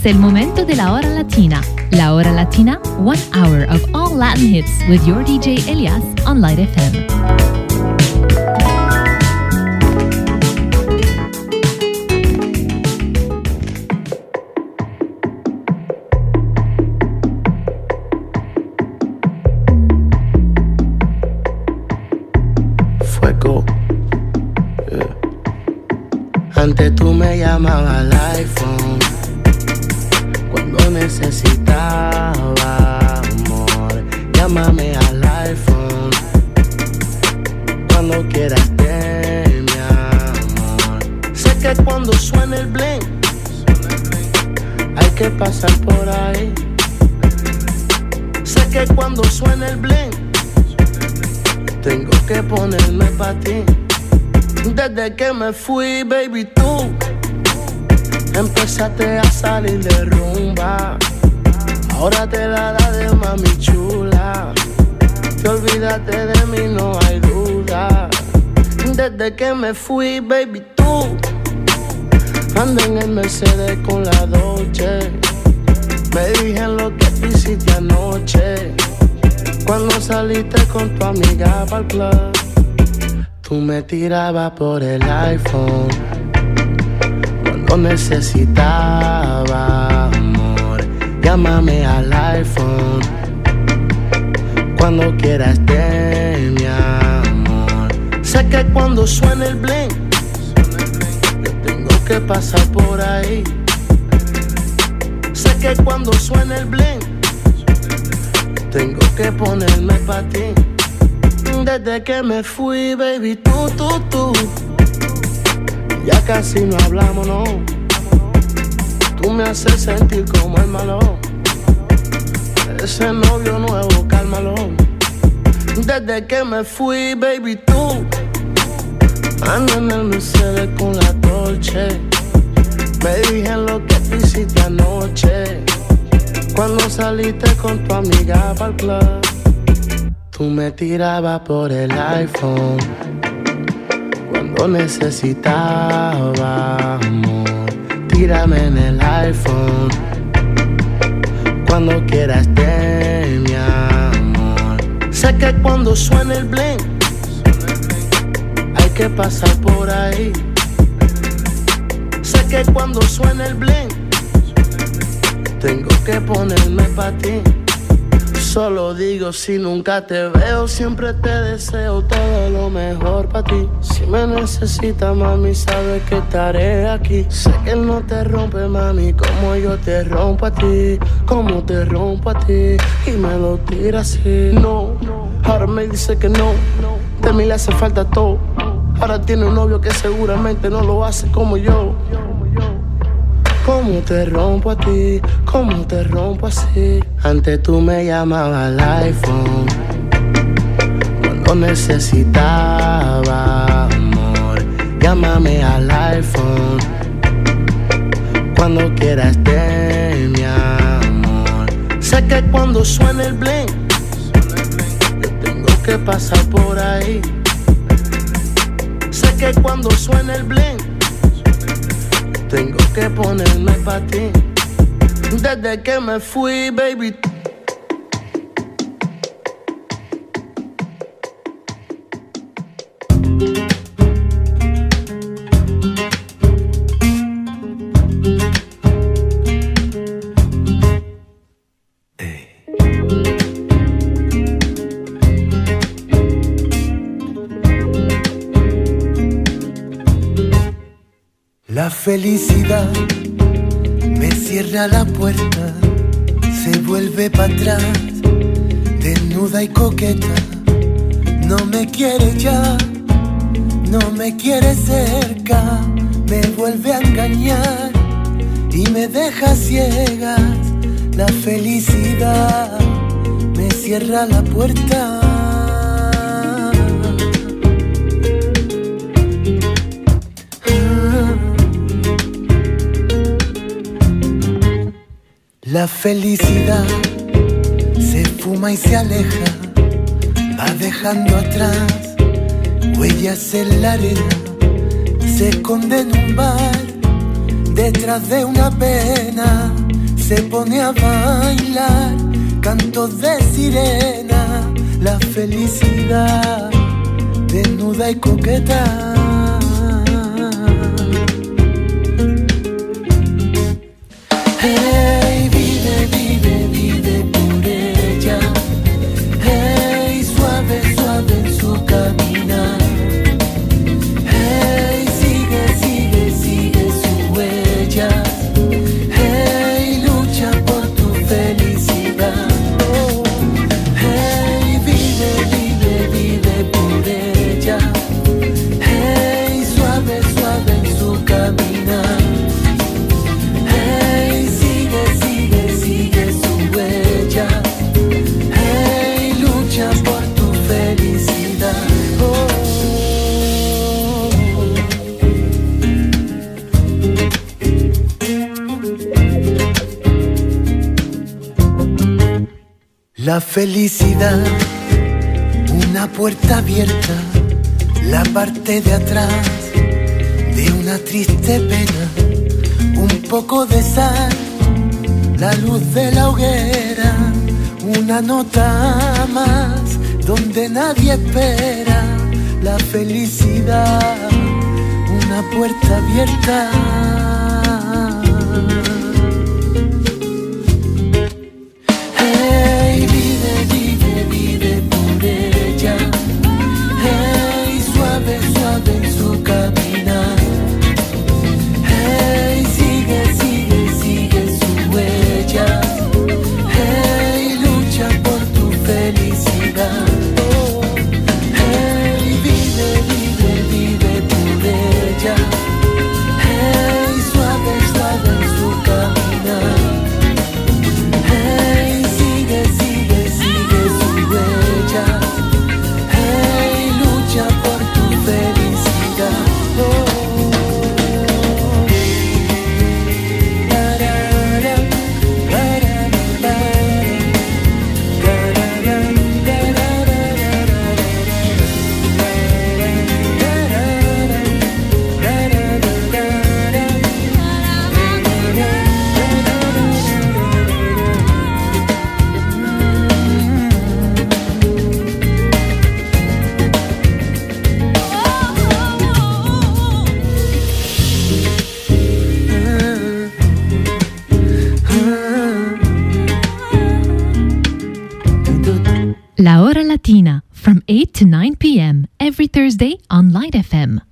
Es el momento de la hora latina. La hora latina, one hour of all Latin hits with your DJ Elias on Light FM. Antes tú me llamabas al cuando suena el bling hay que pasar por ahí. Sé que cuando suena el bling tengo que ponerme para ti. Desde que me fui, baby, tú empezaste a salir de rumba. Ahora te la da de mami chula. Te olvidaste de mí, no hay duda. Desde que me fui, baby, ando en el Mercedes con la Dolce. Me dije lo que hiciste anoche. Cuando saliste con tu amiga para el club. Tú me tirabas por el iPhone cuando necesitaba amor. Llámame al iPhone cuando quieras de mi amor. Sé que cuando suene el bling, que pasar por ahí. Sé que cuando suene el bling, tengo que ponerme para ti desde que me fui, baby, tú, tú, tú. Ya casi no hablamos, no. Tú me haces sentir como el malo. Ese novio nuevo, cálmalo. Desde que me fui, baby, tú. Ando en el Mercedes con la torche. Me dije lo que te hiciste anoche. Cuando saliste con tu amiga para el club. Tú me tirabas por el iPhone cuando necesitaba amor. Tírame en el iPhone cuando quieras de mi amor. Sé que cuando suena el bling que pasar por ahí. Sé que cuando suena el bling tengo que ponerme para ti. Solo digo si nunca te veo, siempre te deseo todo lo mejor para ti. Si me necesitas, mami, sabes que estaré aquí. Sé que él no te rompe, mami, como yo te rompo a ti, como te rompo a ti. Y me lo tira así. No, ahora me dice que no, de mí le hace falta todo. Ahora tiene un novio que seguramente no lo hace como yo. Cómo te rompo a ti, cómo te rompo así. Antes tú me llamabas al iPhone cuando necesitaba amor. Llámame al iPhone cuando quieras de mi amor. Sé que cuando suena el bling, tengo que pasar por ahí. Que cuando suena el bling tengo que ponerme para ti. Desde que me fui, baby. Felicidad me cierra la puerta, se vuelve para atrás, desnuda y coqueta, no me quiere ya, no me quiere cerca, me vuelve a engañar y me deja ciegas. La felicidad me cierra la puerta. La felicidad se fuma y se aleja, va dejando atrás huellas en la arena, se esconde en un bar detrás de una pena, se pone a bailar cantos de sirena, la felicidad desnuda y coqueta. La felicidad, una puerta abierta, la parte de atrás de una triste pena, un poco de sal, la luz de la hoguera, una nota más donde nadie espera, la felicidad, una puerta abierta Thursday on Light FM.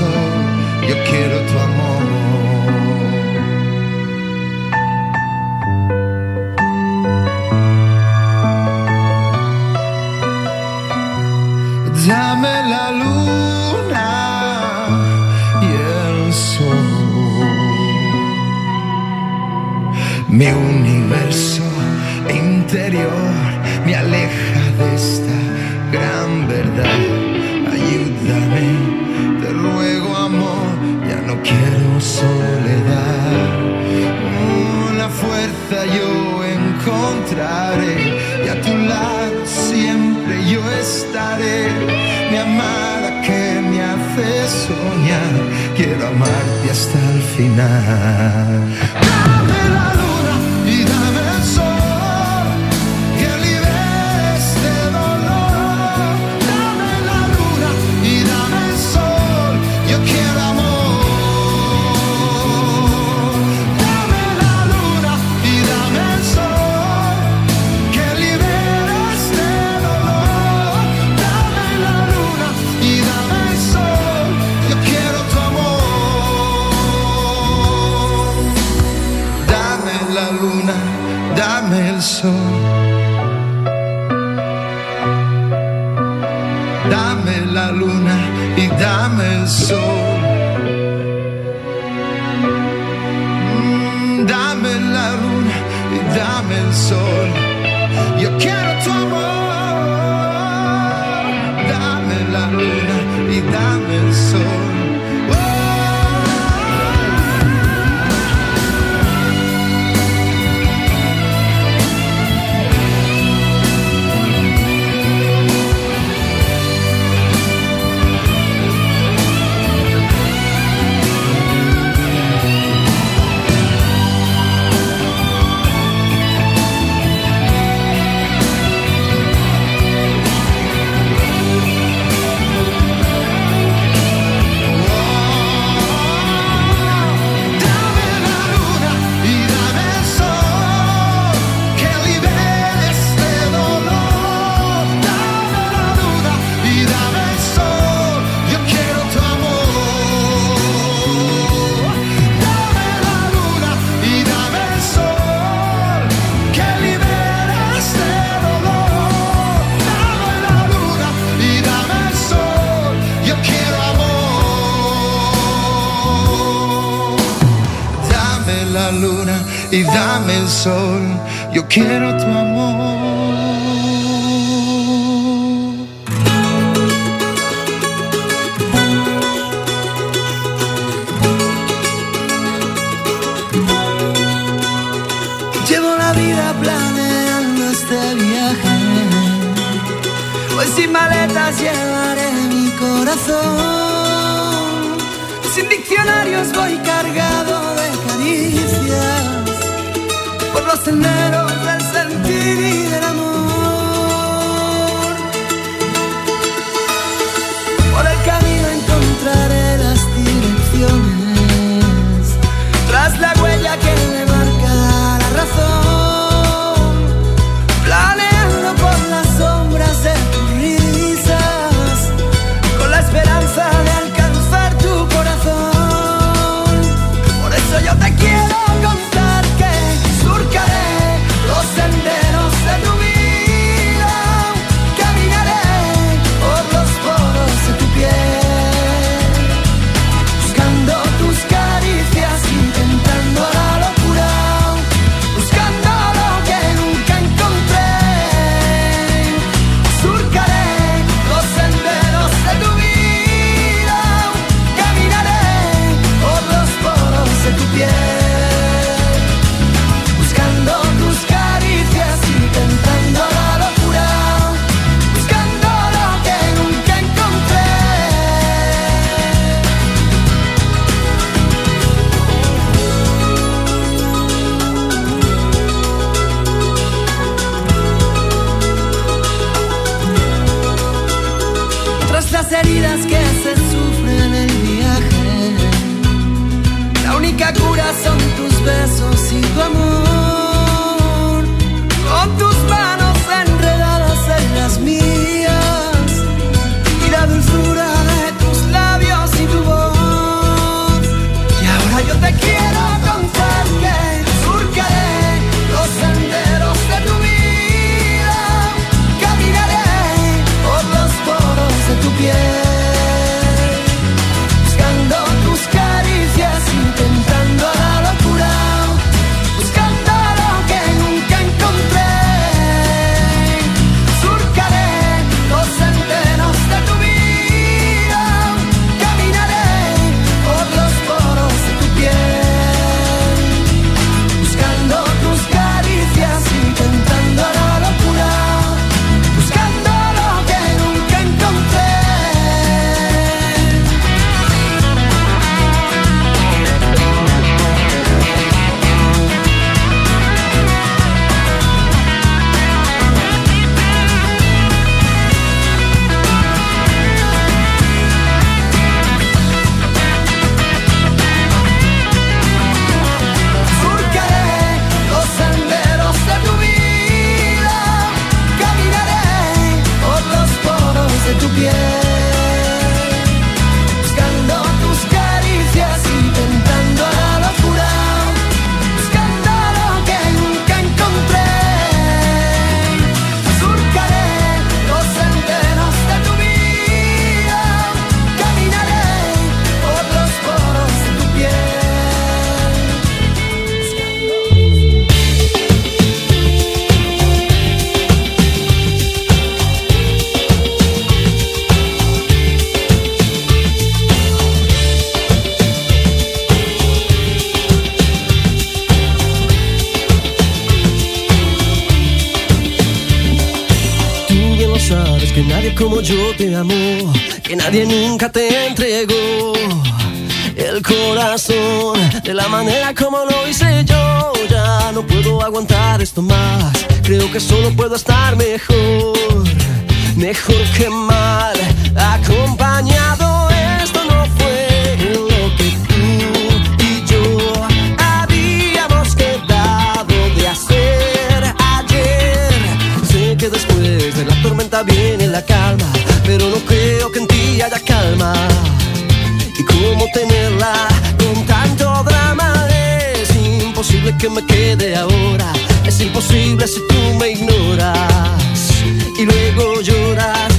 corazón, yo quiero yo encontraré y a tu lado siempre yo estaré. Mi amada que me hace soñar, quiero amarte hasta el final. soul. y dame el sol. Yo quiero tu amor. tonight. te amó, que nadie nunca te entregó. El corazón, de la manera como lo hice yo, ya no puedo aguantar esto más. Creo que solo puedo estar mejor, mejor que mal, acompañado. canta bien en la calma, pero no creo que en ti haya calma. ¿Y cómo tenerla con tanto drama? Es imposible que me quede ahora, es imposible si tú me ignoras y luego lloras.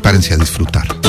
prepárense a disfrutar.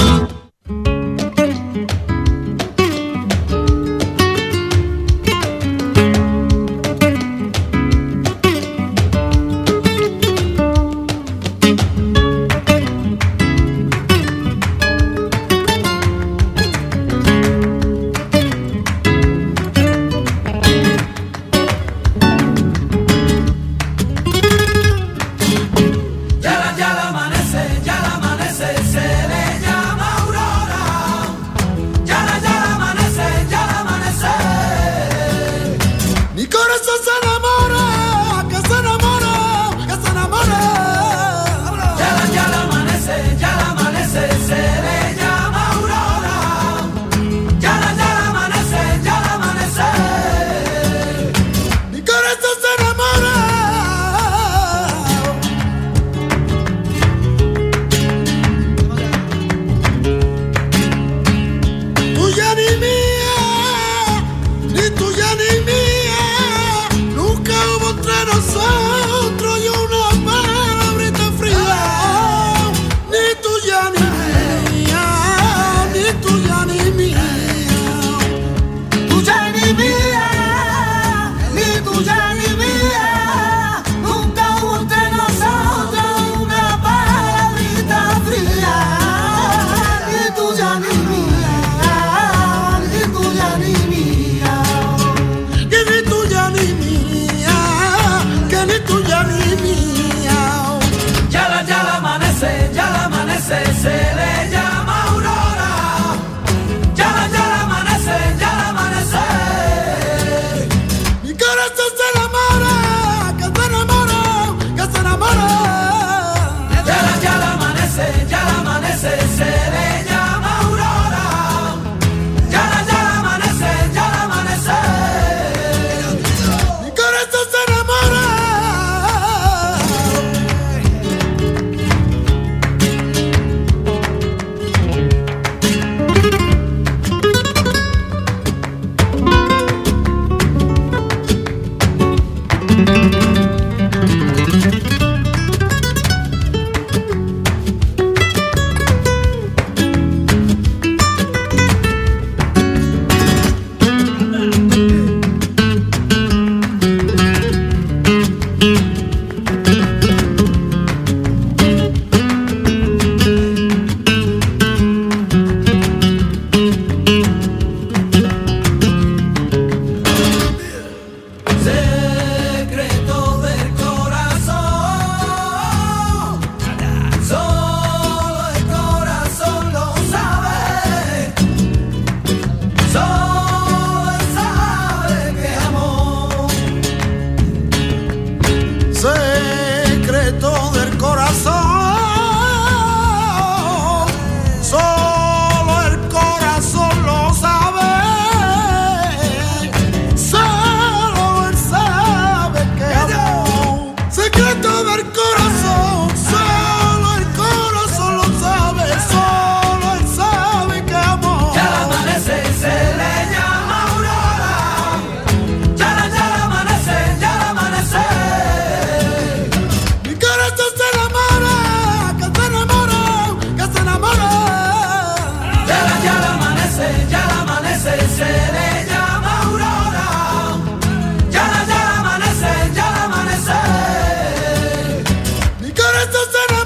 Escuchar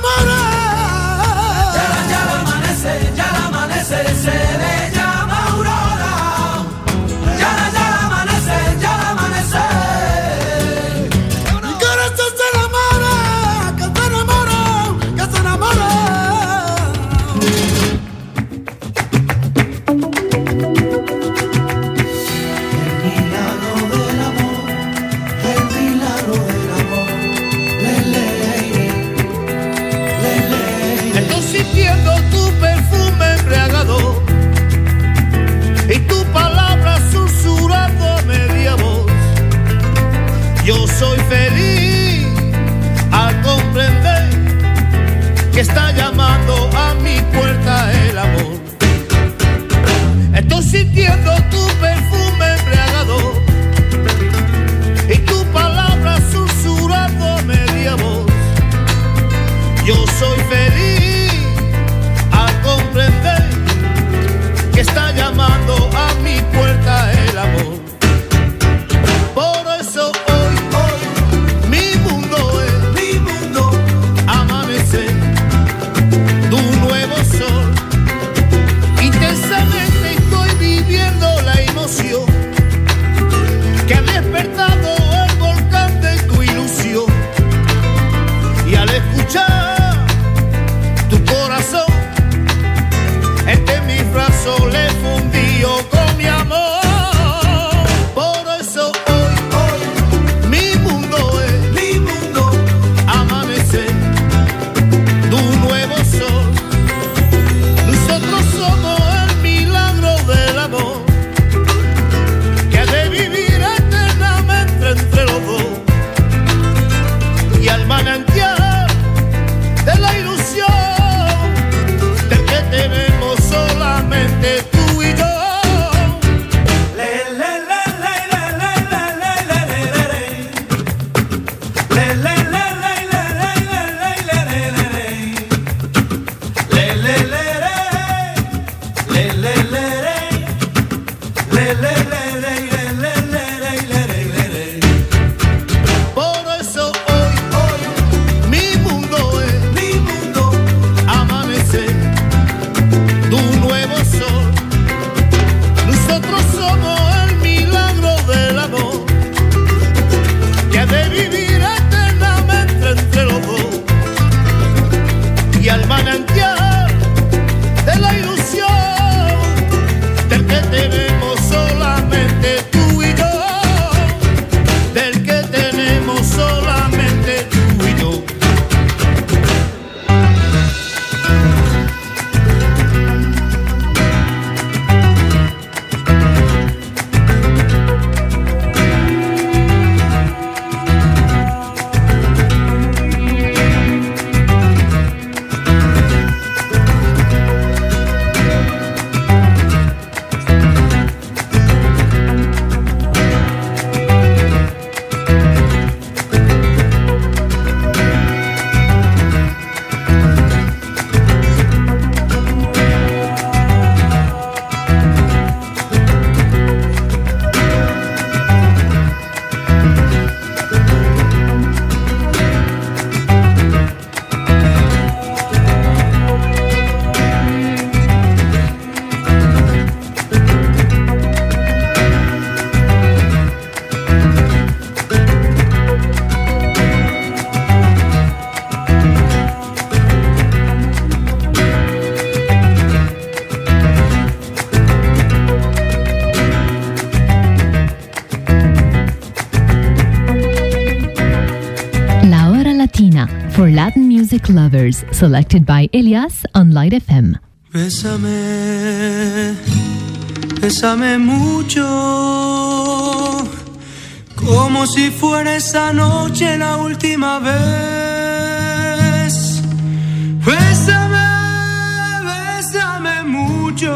music lovers, selected by Elias on Light FM. Bésame, bésame mucho, como si fuera esa noche la última vez. Bésame, bésame mucho,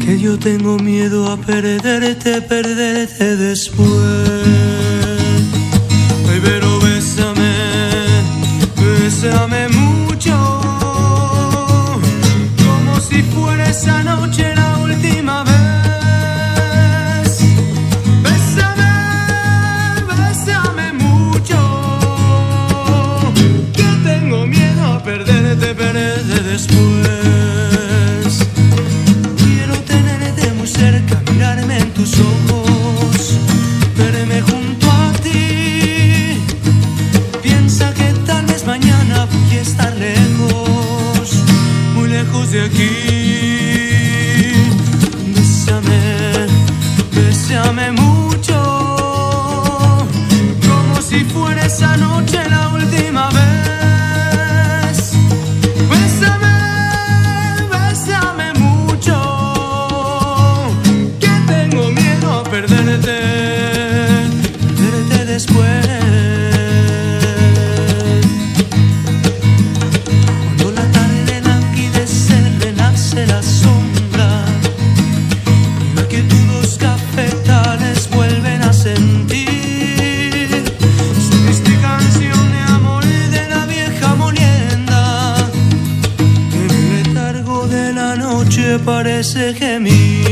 que yo tengo miedo a perderte, perderte después. Pero bésame, bésame mucho. Como si fuera esa noche la última vez. Bésame, bésame mucho. Que tengo miedo a perderte, perderte después. Quiero tenerte muy cerca, mirarme en tus ojos, parece gemir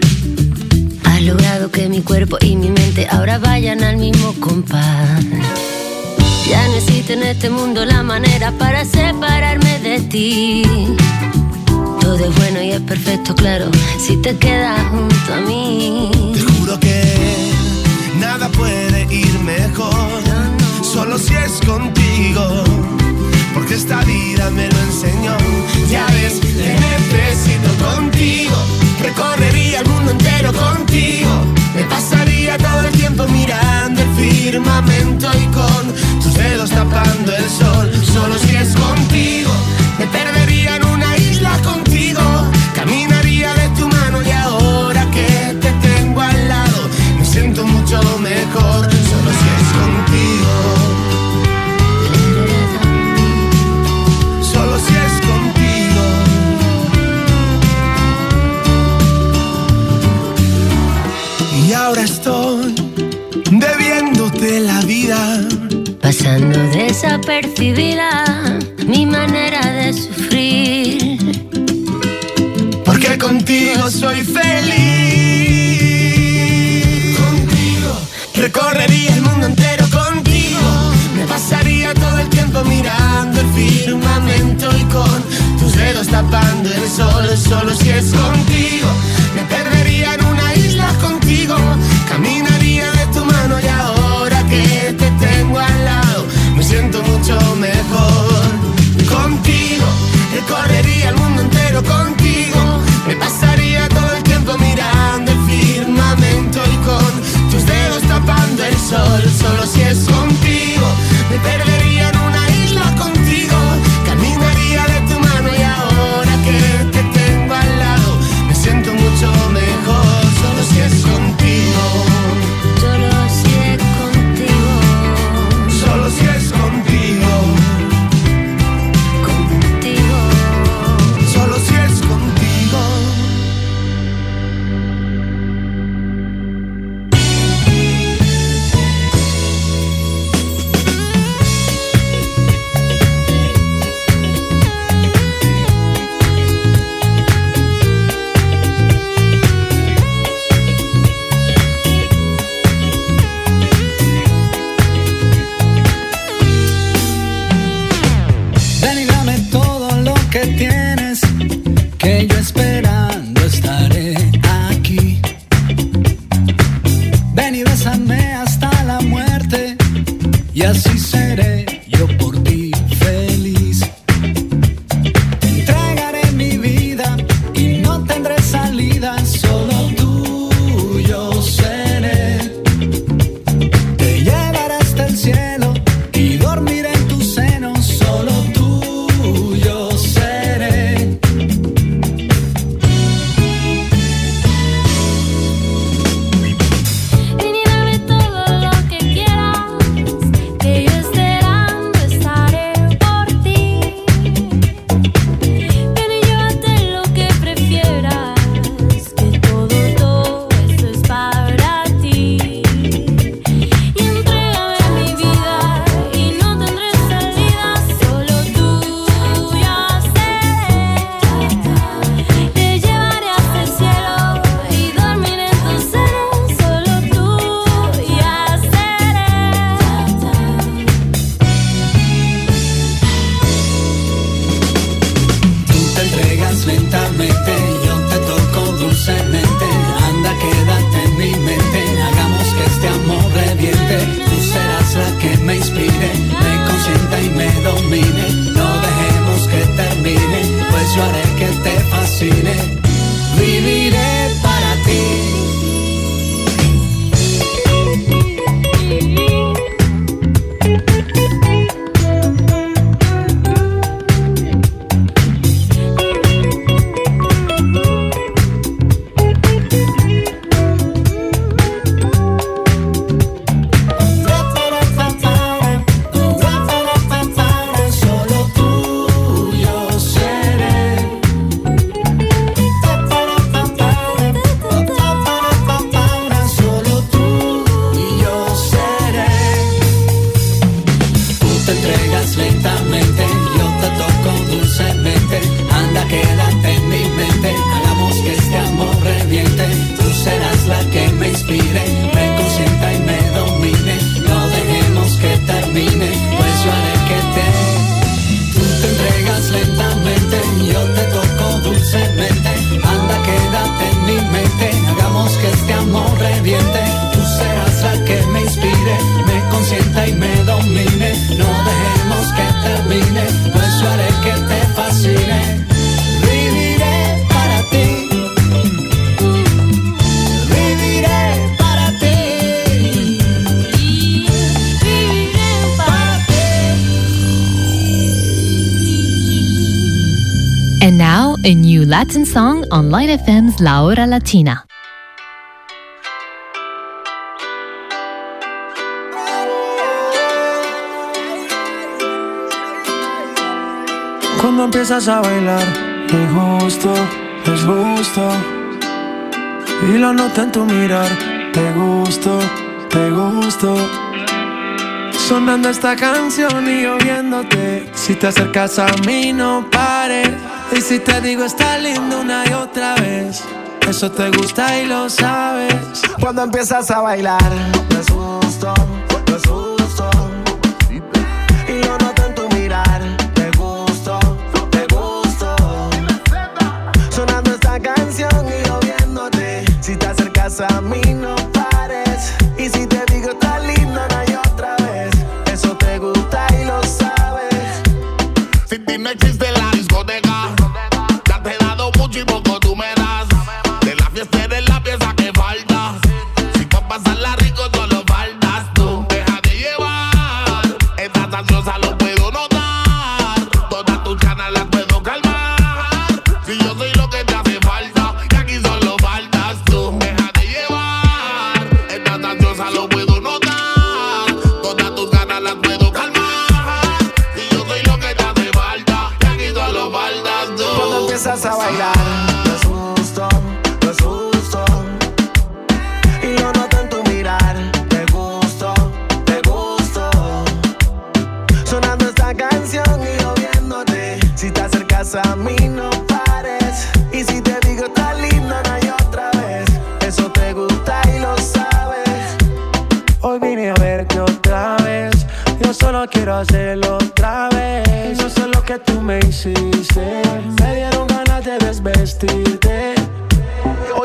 Has logrado que mi cuerpo y mi mente ahora vayan al mismo compás. Ya no existe en este mundo la manera para separarme de ti. Todo es bueno y es perfecto, claro, si te quedas junto a mí. Te juro que nada puede ir mejor, solo si es contigo, porque esta vida me lo enseñó. Ya ves, te necesito contigo, recorrería el mundo entero contigo, me pasaría todo el tiempo mirando el firmamento y con tus dedos tapando el sol, solo si es contigo, me perdería pasando desapercibida mi manera de sufrir. Porque contigo soy feliz. Contigo recorrería el mundo entero contigo. Me pasaría todo el tiempo mirando el firmamento y con tus dedos tapando el sol, solo si es contigo. Me perdería en una isla contigo. Caminaría de tu mano y ahora que te tengo al lado siento mucho mejor. Contigo recorrería el mundo entero contigo. Me pasa Online FM's La Hora Latina. Cuando empiezas a bailar, es justo, es justo. Y lo nota en tu mirar, te gusto, te gusto. Sonando esta canción y oyéndote. Si te acercas a mí, no pares y si te digo está lindo una y otra vez. Eso te gusta y lo sabes. Cuando empiezas a bailar, me asusto.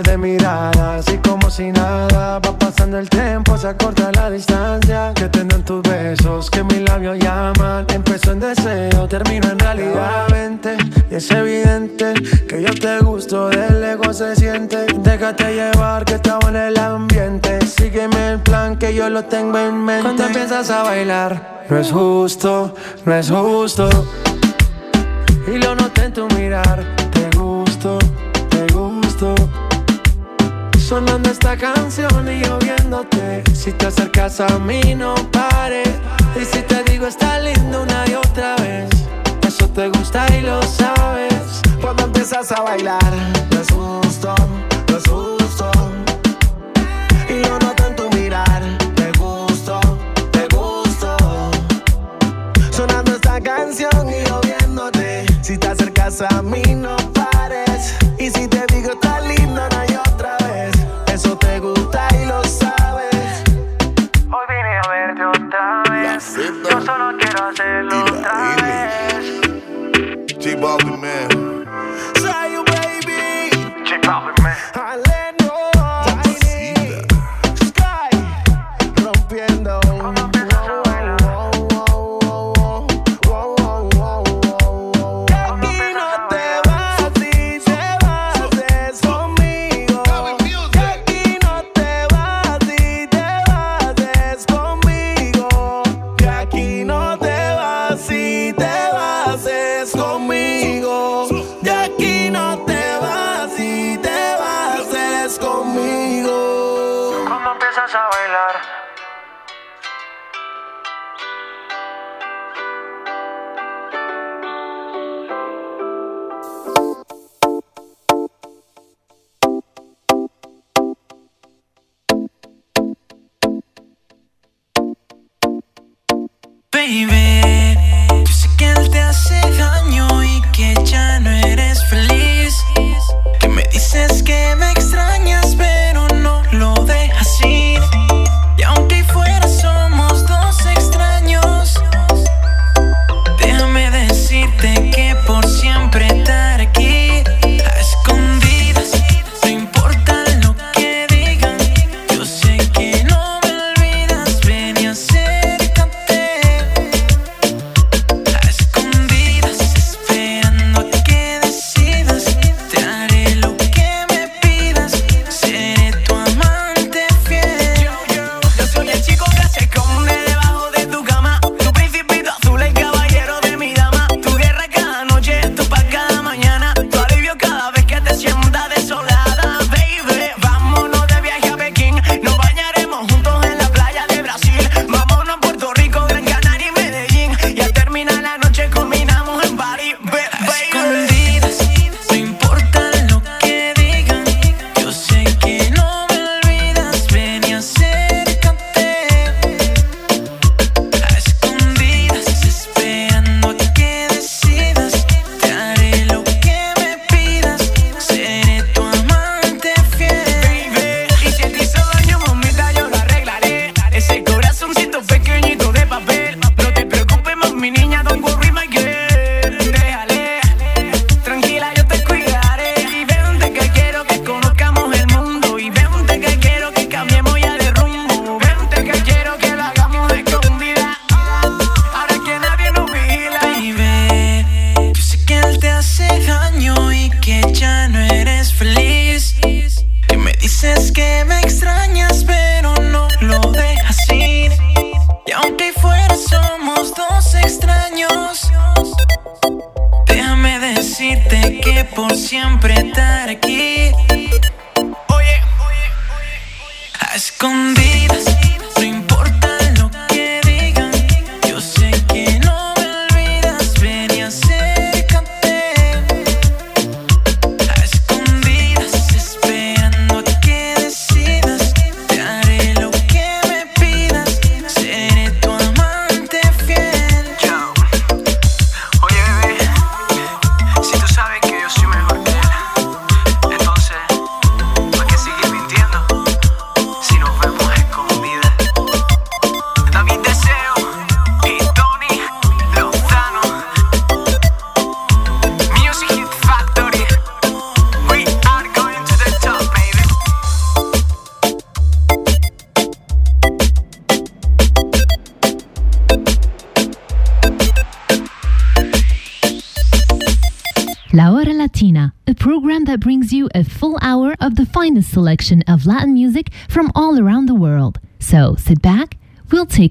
Par de miradas y como si nada va pasando el tiempo, se acorta la distancia. Que tengan tus besos, que mis labios llaman. Empezó en deseo, termino en realidad. Vente, y es evidente que yo te gusto, del ego se siente. Déjate llevar, que está en el ambiente. Sígueme el plan que yo lo tengo en mente. Cuando empiezas a bailar, no es justo, no es justo. Y lo noté en tu mirar, Sonando esta canción y yo viéndote. Si te acercas a mí, no pares. Y si te digo está lindo una y otra vez. Eso te gusta y lo sabes. Cuando empiezas a bailar, me asusto, me asusto. Y lo noto en tu mirar, te gusto, te gusto. Sonando esta canción y yo viéndote. Si te acercas a mí, ballin'. conmigo. Cuando empiezas a bailar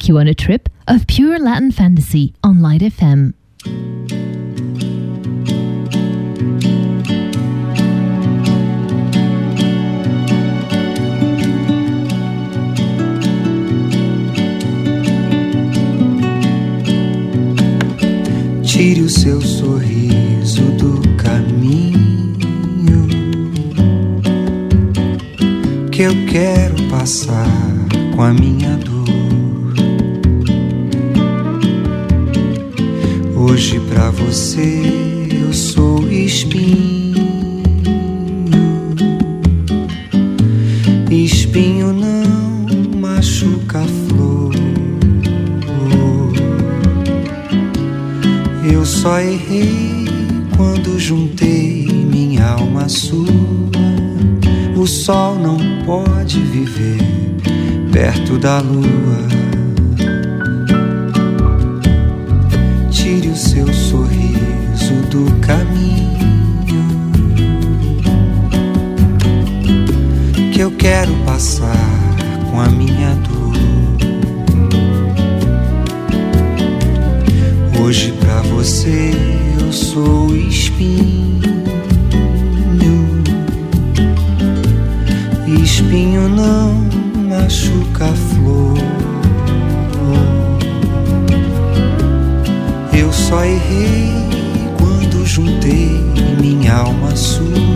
you on a trip of pure Latin fantasy on Light FM. Tire o seu sorriso do que eu quero passar com a minha dor. Hoje pra você eu sou espinho. Espinho não machuca a flor. Eu só errei quando juntei minha alma sua. O sol não pode viver perto da lua. Do caminho que eu quero passar com a minha dor. Hoje pra você eu sou espinho espinho não machuca a flor. Eu só errei minha alma sua.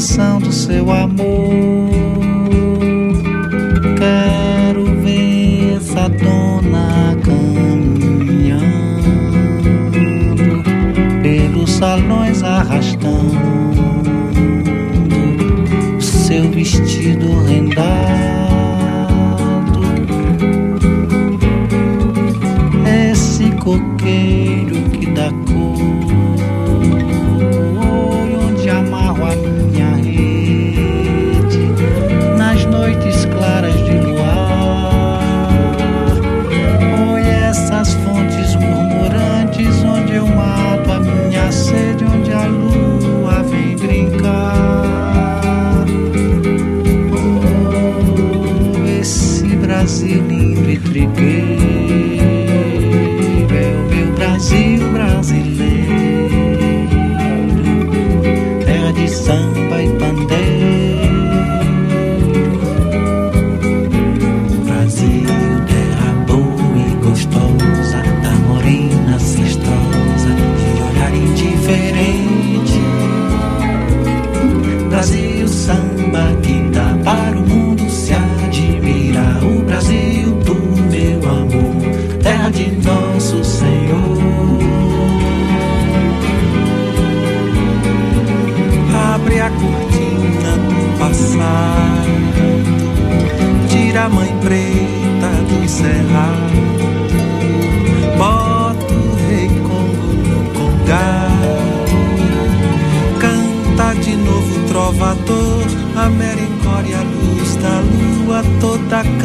canção do seu amor. Quero ver essa dona caminhando pelos salões arrastando seu vestido rendado. Esse coqueiro que dá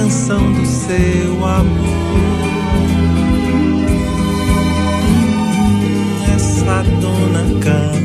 canção do seu amor. Essa dona canta.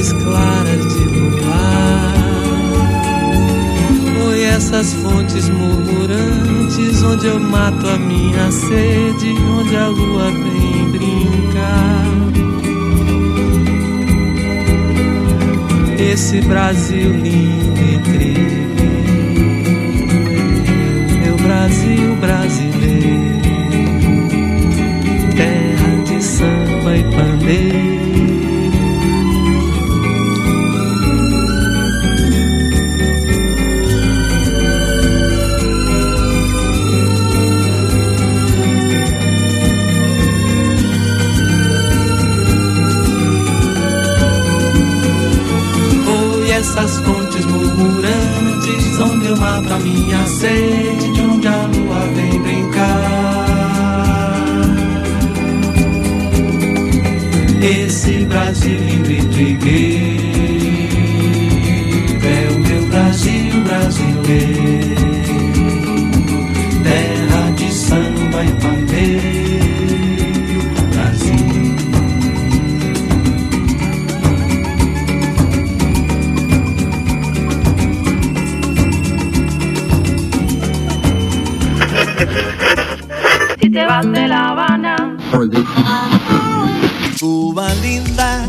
nuvens claras de luar. Oi, essas fontes murmurantes, onde eu mato a minha sede, onde a lua vem brincar. Esse Brasil lindo e triste, meu Brasil brasileiro. Essas fontes murmurantes, onde eu mato a minha sede, onde a lua vem brincar. Esse Brasil lindo e trigueiro Cuba linda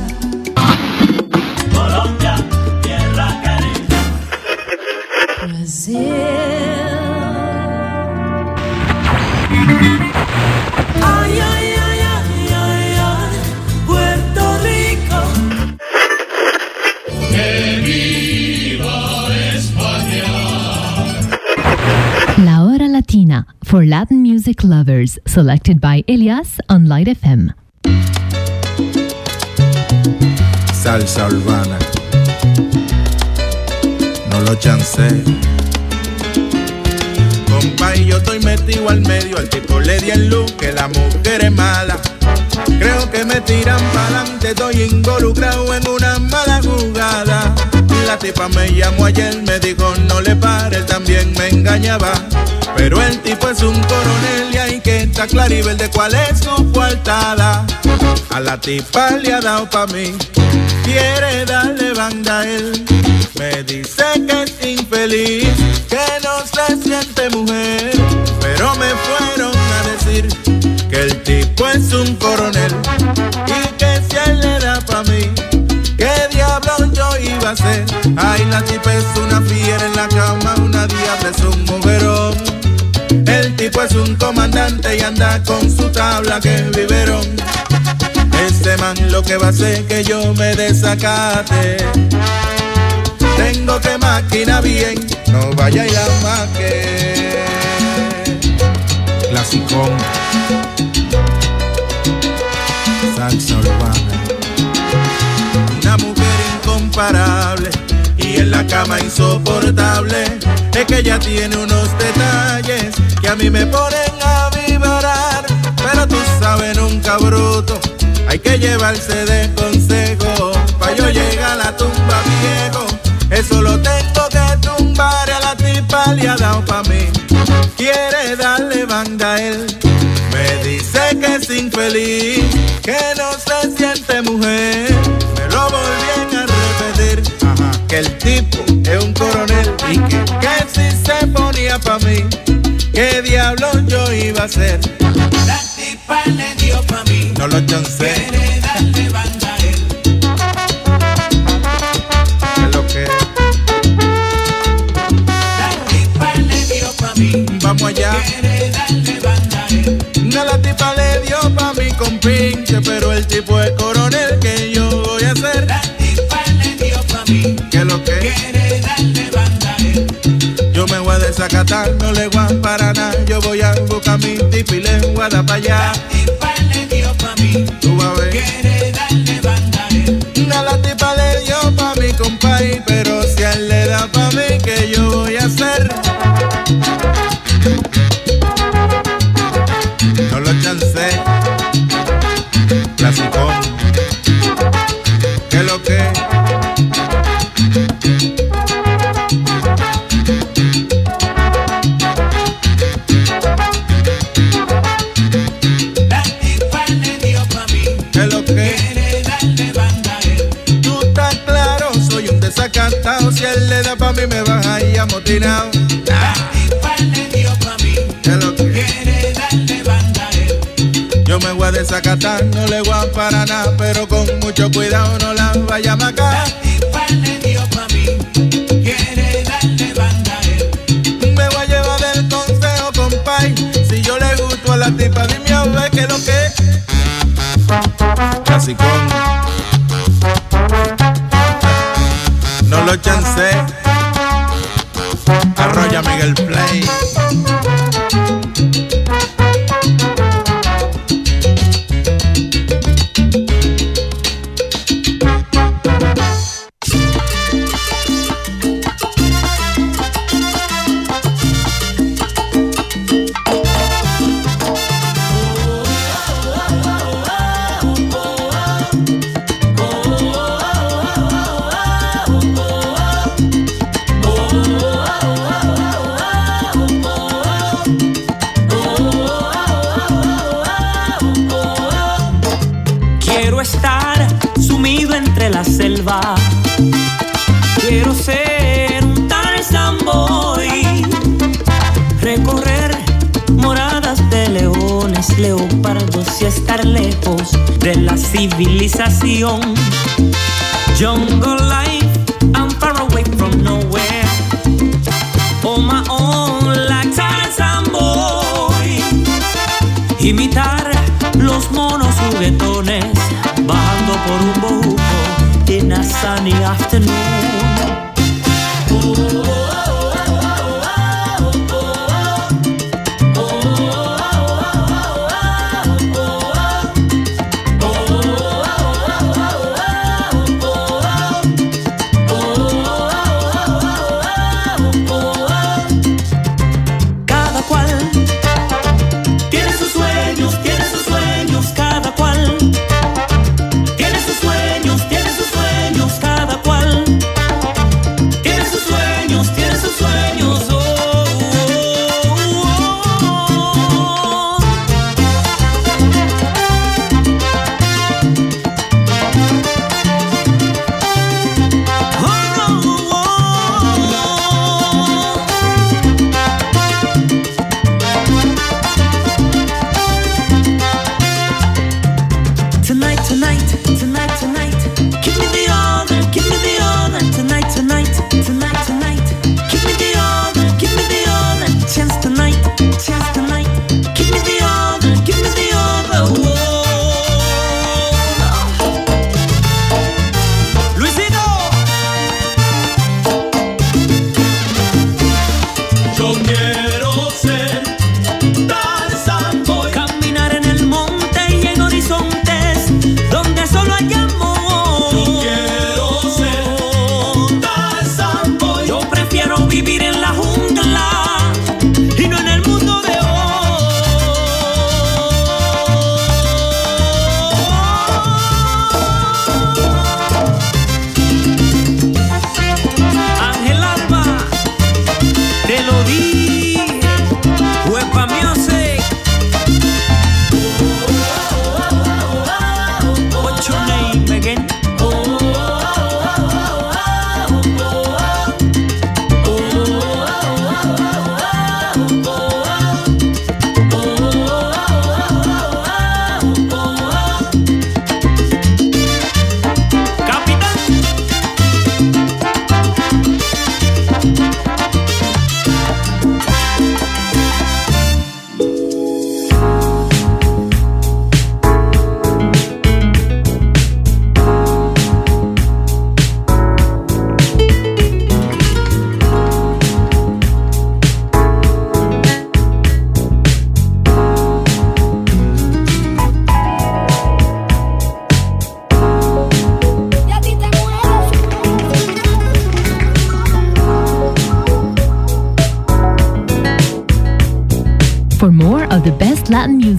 for Latin music lovers, selected by Elias on Light FM. Salsa urbana. No lo chancé. Compa, y yo estoy metido al medio. Al tipo le di el luz que la mujer es mala. Creo que me tiran pa'lante. Estoy involucrado en una mala jugada. La tipa me llamó ayer, me dijo no le pare, él también me engañaba. Pero el tipo es un coronel y hay que estar claro y de cuál es su coartada. A la tipa le ha dado pa' mí, quiere darle banda a él. Me dice que es infeliz, que no se siente mujer. Pero me fueron a decir que el tipo es un coronel Ay, la tipa es una fiera en la cama, una diabla es un mujerón. El tipo es un comandante y anda con su tabla que viveron. Ese man lo que va a hacer que yo me desacate. Tengo que máquina bien, no vaya y la maque. Clasicón. Salsa urbana. Y en la cama insoportable. Es que ella tiene unos detalles que a mí me ponen a vibrar. Pero tú sabes, nunca bruto. Hay que llevarse de consejo. Pa' yo llegar a la tumba viejo. Eso lo tengo que tumbar. A la tipa le ha dado pa' mí. Quiere darle banda a él. Me dice que es infeliz. Que no se siente mujer. El tipo es un coronel. Y que, que si se ponía pa' mí. ¿Qué diablo yo iba a hacer? La tipa le dio pa' mí. Allá. leopardos y estar lejos de la civilización. Jungle life, I'm far away from nowhere. On my own, like Tarzan Boy. Imitar los monos juguetones, bajando por un bojuco in a sunny afternoon.